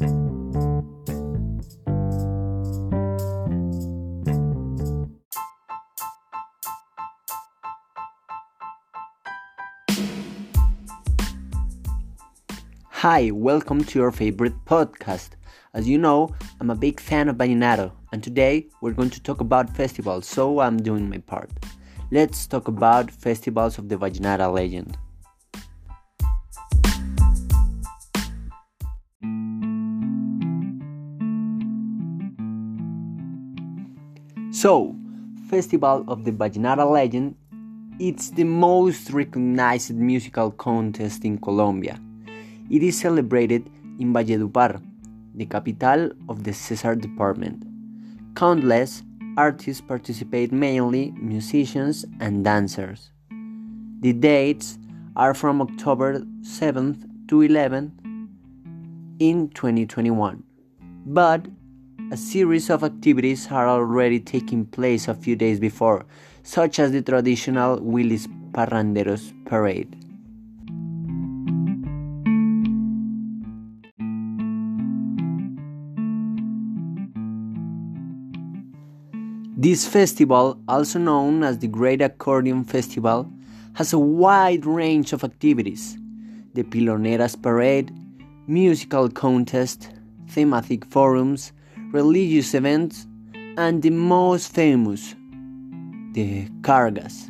Hi, welcome to your favorite podcast. As you know, I'm a big fan of Vallenato, and today we're going to talk about festivals, so I'm doing my part. Let's talk about festivals of the Vallenata legend. So, Festival of the Vallenata legend, it's the most recognized musical contest in Colombia it is celebrated in Valledupar, the capital of the Cesar department. Countless artists participate, mainly musicians and dancers. The dates are from October 7th to 11th in 2021. But a series of activities are already taking place a few days before, such as the traditional Willys Parranderos parade. This festival, also known as the Great Accordion Festival, has a wide range of activities the Piloneras Parade, musical contest, thematic forums, religious events, and the most famous, the Cargas.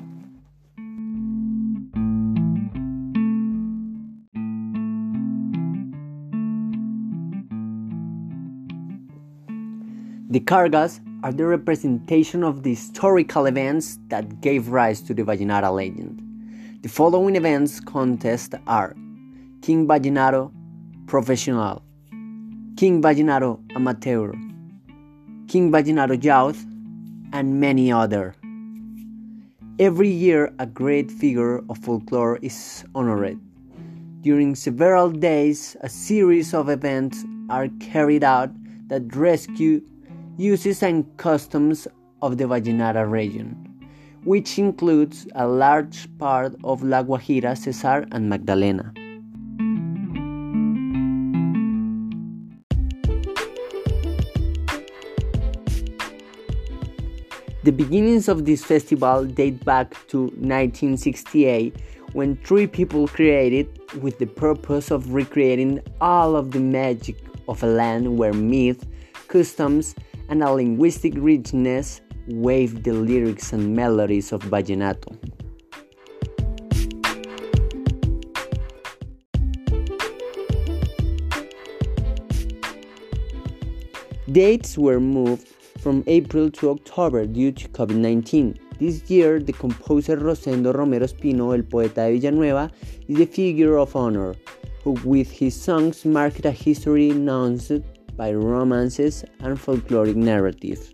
The Cargas are the representation of the historical events that gave rise to the Vallenata legend. The following events contest are King Vallenato Professional, King Vallenato Amateur, King Vallenato Youth, and many other. Every year, a great figure of folklore is honored. During several days, a series of events are carried out that rescue uses and customs of the Vallenata region, which includes a large part of La Guajira, Cesar, and Magdalena. The beginnings of this festival date back to 1968 when three people created with the purpose of recreating all of the magic of a land where myth, customs, and a linguistic richness wave the lyrics and melodies of vallenato. Dates were moved from April to October due to COVID 19. This year, the composer Rosendo Romero Ospino, el poeta de Villanueva, is the figure of honor, who with his songs marked a history announced by romances and folkloric narratives.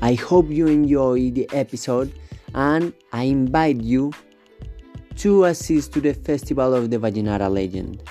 I hope you enjoy the episode and I invite you to assist to the Festival of the Vallenata Legend.